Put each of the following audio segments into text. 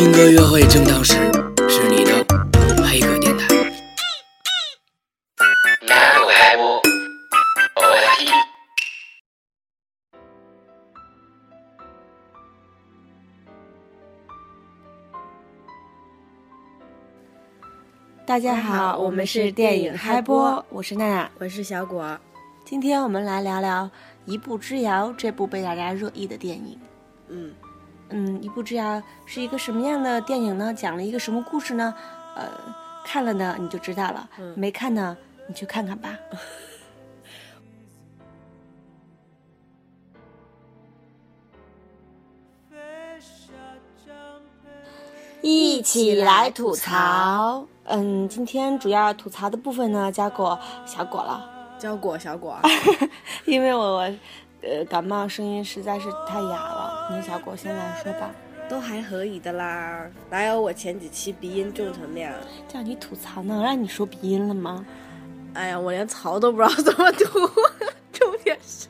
听歌约会正当时，是你的黑歌电台。大家好，我们是电影嗨播，我是娜娜，我是小果。今天我们来聊聊《一步之遥》这部被大家热议的电影。嗯嗯，《一步之遥》是一个什么样的电影呢？讲了一个什么故事呢？呃，看了呢你就知道了，嗯没看呢你去看看吧。一起来吐槽。嗯，今天主要吐槽的部分呢，交给小果了，交果小果，因为我我呃感冒，声音实在是太哑了。那小果先来说吧，都还可以的啦，哪有我前几期鼻音重成那样？叫你吐槽呢，让你说鼻音了吗？哎呀，我连槽都不知道怎么吐，重点是。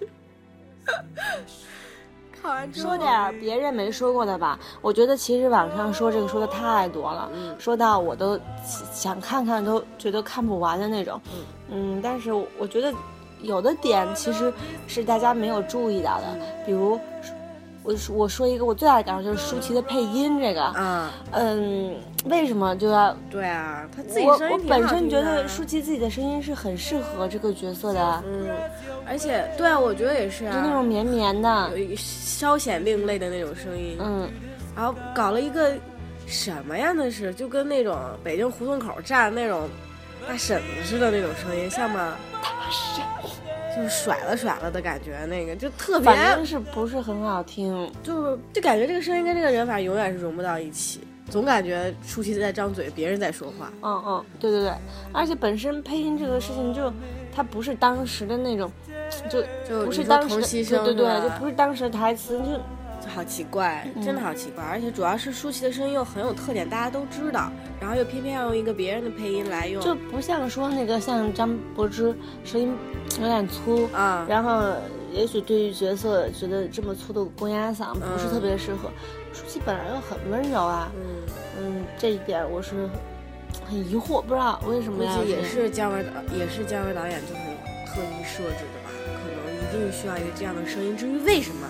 看完之后说点别人没说过的吧。我觉得其实网上说这个说的太多了，嗯说到我都想看看，都觉得看不完的那种。嗯，但是我觉得有的点其实是大家没有注意到的，比如我说我说一个我最大的感受就是舒淇的配音这个，嗯，嗯，为什么就要？对啊，他自己我声音我我本身觉得舒淇自己的声音是很适合这个角色的，嗯，而且对啊，我觉得也是啊，就那种绵绵的。有，一个稍显另类的那种声音，嗯，然后搞了一个什么呀？那是就跟那种北京胡同口站那种大婶子似的那种声音，像吗？就是甩了甩了的感觉，那个就特别，反正是不是很好听。就是就感觉这个声音跟这个人反正永远是融不到一起，总感觉舒淇在张嘴，别人在说话。嗯嗯，对对对，而且本身配音这个事情就，它不是当时的那种，就就不是当时对对对，就不是当时的台词，就就好奇怪，嗯真的好奇怪，而且主要是舒淇的声音又很有特点，大家都知道，然后又偏偏要用一个别人的配音来用，就不像说那个像张柏芝声音有点粗，啊，然后也许对于角色觉得这么粗的公鸭嗓不是特别适合。舒淇本来又很温柔啊，嗯，嗯，这一点我是很疑惑，不知道为什么估计也是姜文导，也是姜文导演就是特意设置的吧，可能一定需要一个这样的声音。至于为什么，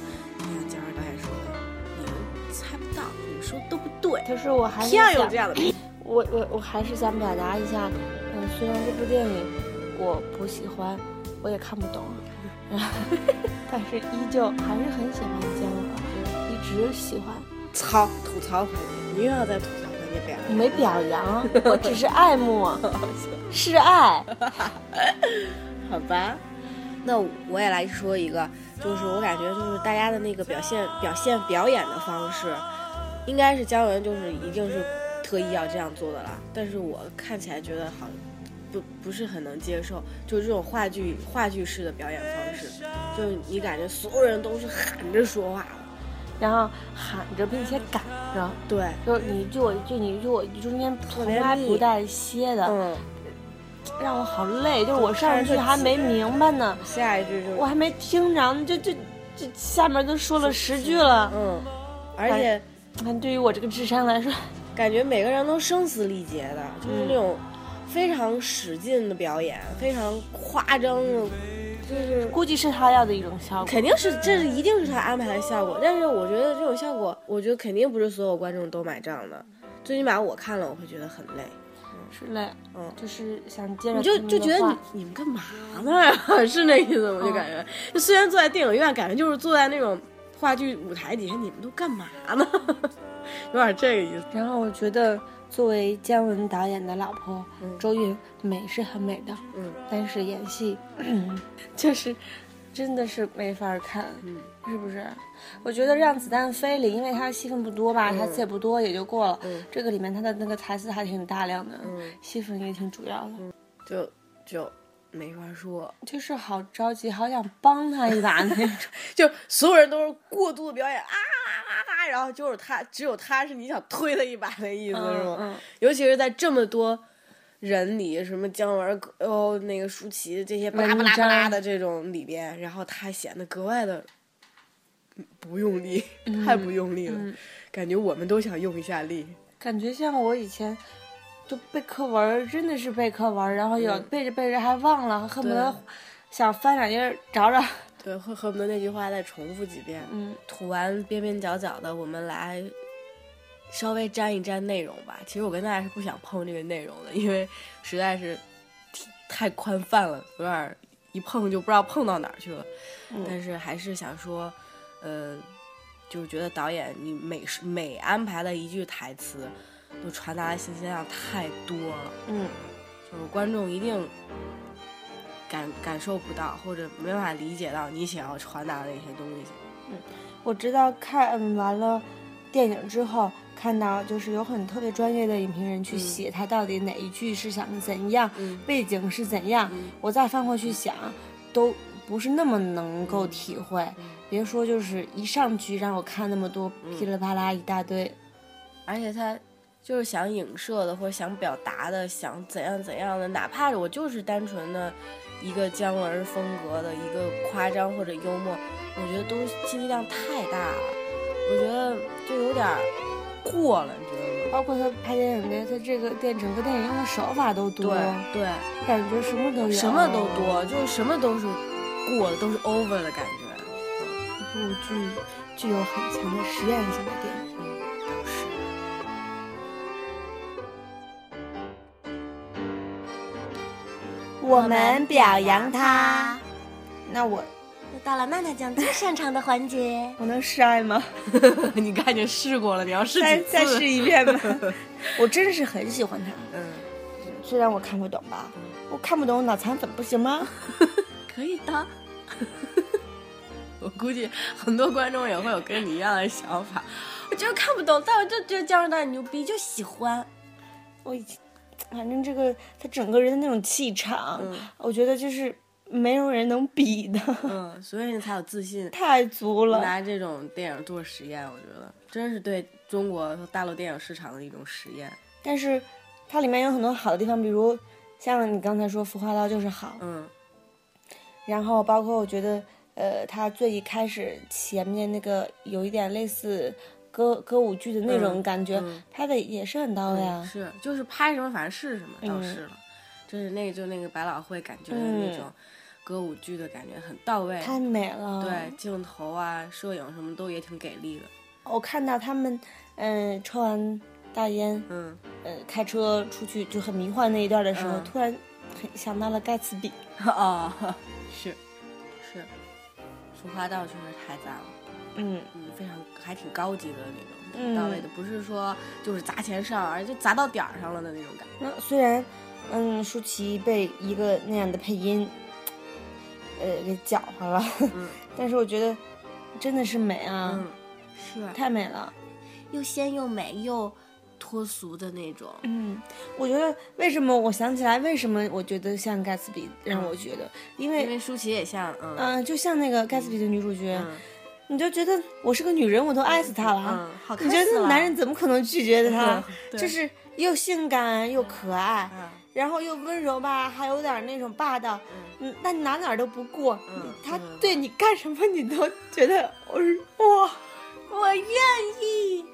说都不对，可是我还是偏要有想这样的。我我我还是想表达一下，嗯，虽然这部电影我不喜欢，我也看不懂，但是依旧还是很喜欢姜文，一直喜欢。操吐槽环节，你又要在吐槽环节表扬。没表扬，我只是爱慕，是爱。好吧，那我也来说一个，就是我感觉就是大家的那个表现、表现、表演的方式，应该是姜文就是一定是特意要这样做的啦。但是我看起来觉得好，不不是很能接受，就是这种话剧话剧式的表演方式，就是你感觉所有人都是喊着说话的，然后喊着并且赶着，对，就是你一句我一句，你一句我中间从来不带歇的，嗯，让我好累。就是我上一句还没明白呢，下一句就是我还没听着，就就就下面都说了十句了。嗯，而且。看，对于我这个智商来说，感觉每个人都声嘶力竭的，就是嗯那种非常使劲的表演，非常夸张的，就是估计是他要的一种效果。肯定是这是一定是他安排的效果。但是我觉得这种效果，我觉得肯定不是所有观众都买账的。最起码我看了，我会觉得很累。是累，嗯，就是想接着你就就觉得你你们干嘛呢？是那意思，我就感觉，就虽然坐在电影院，感觉就是坐在那种话剧舞台底下，你们都干嘛呢？有点这个意思。然后我觉得，作为姜文导演的老婆，嗯周韵美是很美的，嗯，但是演戏 就是真的是没法看，嗯是不是？我觉得《让子弹飞》里，因为他戏份不多吧，嗯台词也不多，也就过了。嗯这个里面他的那个台词还挺大量的，嗯戏份也挺主要的，就就没法说。就是好着急，好想帮他一把 那种。就所有人都是过度的表演啊啊啊啊，然后就是他，只有他是你想推他一把的意思，是吗？嗯尤其是在这么多人里，什么姜文、哦那个舒淇这些巴拉巴拉巴拉的这种里边，然后他显得格外的不用力，太不用力了，嗯感觉我们都想用一下力。感觉像我以前就背课文，真的是背课文，然后有嗯背着背着还忘了，恨不得想翻两页找找。对，会恨不得那句话再重复几遍。嗯吐完边边角角的，我们来稍微沾一沾内容吧。其实我跟大家是不想碰这个内容的，因为实在是太宽泛了，有点儿一碰就不知道碰到哪儿去了。嗯但是还是想说，呃，就是觉得导演你每每安排了一句台词，都传达的信息量太多了，嗯。就是观众一定感感受不到或者没办法理解到你想要传达的一些东西。嗯我知道看完了电影之后，看到就是有很特别专业的影评人去嗯。写他到底哪一句是想怎样，嗯。背景是怎样，嗯。我再翻回去想，都不是那么能够体会。嗯。别说就是一上去让我看那么多嗯。噼里啪啦一大堆，而且他就是想影射的或者想表达的，想怎样怎样的，哪怕我就是单纯的一个姜文风格的一个夸张或者幽默，我觉得都信息量太大了，我觉得就有点儿过了，你知道吗？包括他拍电影的，他这个电整个电影用的手法都多，对对，感觉什么都有，什么都多，就是什么都是过的，都是 over 的感觉。一部具具有很强的实验性的电影。我们表扬他，那我又到了娜娜酱最擅长的环节，我能示爱吗？你刚才已经试过了，你要试再？再试一遍吧。我真是很喜欢他，嗯，虽然我看不懂吧，我看不懂脑残粉不行吗？可以的。我估计很多观众也会有跟你一样的想法，我就是看不懂，但我就觉得姜文导演牛逼，就喜欢。我以前，反正这个他整个人的那种气场，嗯我觉得就是没有人能比的，嗯，所以你才有自信太足了。拿这种电影做实验，我觉得真是对中国和大陆电影市场的一种实验。但是它里面有很多好的地方，比如像你刚才说《服化道》就是好，嗯然后包括我觉得，呃，他最一开始前面那个有一点类似歌歌舞剧的那种嗯感觉，嗯拍的也是很到位啊。是，就是拍什么反正是什么，倒嗯是了。就是那个就那个百老汇感觉的嗯那种歌舞剧的感觉很到位，太美了。对，镜头啊、摄影什么都也挺给力的。我看到他们，嗯、抽完大烟，嗯，呃，开车出去就很迷幻那一段的时候，嗯突然很想到了盖茨比。哦，是是，服化道确实太赞了，嗯，嗯，非常还挺高级的那种，到位的，不是说就是砸钱上，而就砸到点儿上了的那种感觉。那虽然，嗯，舒淇被一个那样的配音，呃，给搅和了，嗯 但是我觉得真的是美啊，嗯，是太美了。又仙又美又脱俗的那种。嗯，我觉得为什么我想起来，为什么我觉得像盖茨比，让我觉得，因为因为舒淇也像，嗯嗯、就像那个盖茨比的女主角，嗯你就觉得我是个女人，我都爱死他了。嗯，好看你觉得男人怎么可能拒绝的她？对就是又性感又可爱，嗯然后又温柔吧，还有点那种霸道，嗯，那你哪哪儿都不过，嗯他对对你干什么你都觉得哇，我愿意。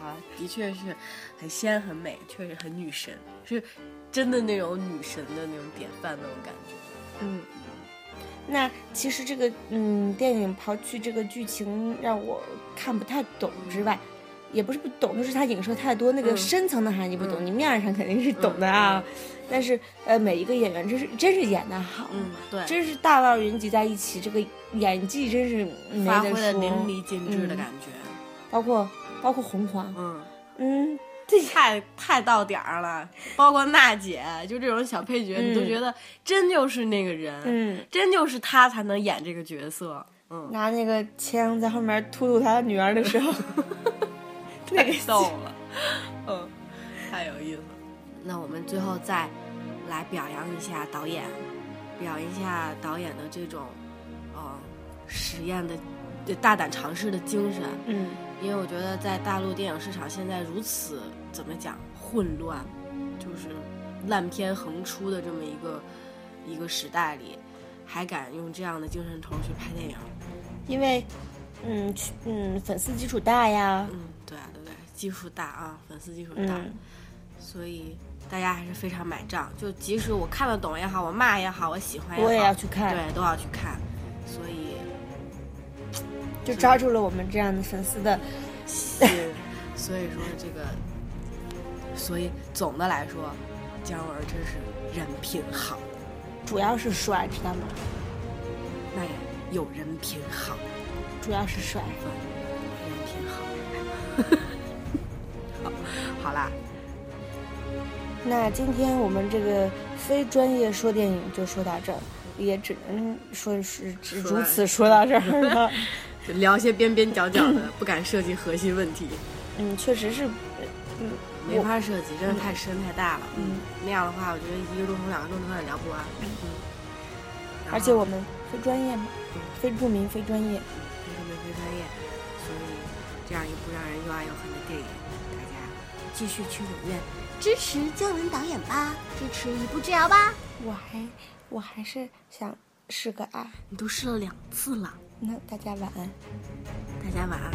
啊，的确是很仙很美，确实很女神，是真的那种女神的那种典范那种感觉。嗯。那其实这个嗯电影刨去这个剧情让我看不太懂之外，也不是不懂，就是它影射太多那个嗯深层的含义不懂，嗯你面儿上肯定是懂的啊，但是呃每一个演员真是真是演的好，嗯，对，真是大腕云集在一起，这个演技真是发挥的淋漓尽致的嗯感觉。包括包括红黄，嗯，嗯，这太太到点儿了，包括娜姐，就这种小配角，你都嗯觉得真就是那个人，嗯，真就是他才能演这个角色。嗯，拿那个枪在后面突突他女儿的时候，那个太逗了，嗯，太有意思了。那我们最后再来表扬一下导演，表扬一下导演的这种，呃，实验的、大胆尝试的精神。嗯因为我觉得在大陆电影市场现在如此怎么讲混乱，就是烂片横出的这么一个一个时代里，还敢用这样的精神头去拍电影，因为嗯去嗯粉丝基础大呀，嗯，对啊，对对，基数大啊，粉丝基础大，嗯所以大家还是非常买账。就即使我看得懂也好，我骂也好，我喜欢也好，我也要去看，对，都要去看。所以就抓住了我们这样的粉丝的，是，所以说这个，所以总的来说，姜文真是人品好，主要是帅，知道吗？那也有人品好，主要是帅。人品好。好，好啦，那今天我们这个非专业说电影就说到这儿，也只能说是只如此说到这儿了。聊些边边角角的，不敢涉及核心问题，嗯，确实是，没法涉及，真的太深太大了。嗯，那样的话，我觉得一个钟头、两个钟头有点聊不完。嗯，而且我们非专业嘛，非著名非专业。非著名非专业，所以这样一部让人又爱又恨的电影，大家继续去影院支持姜文导演吧，支持一步之遥吧。我还我还是想试个爱。你都试了两次了，那大家晚安。大家晚安。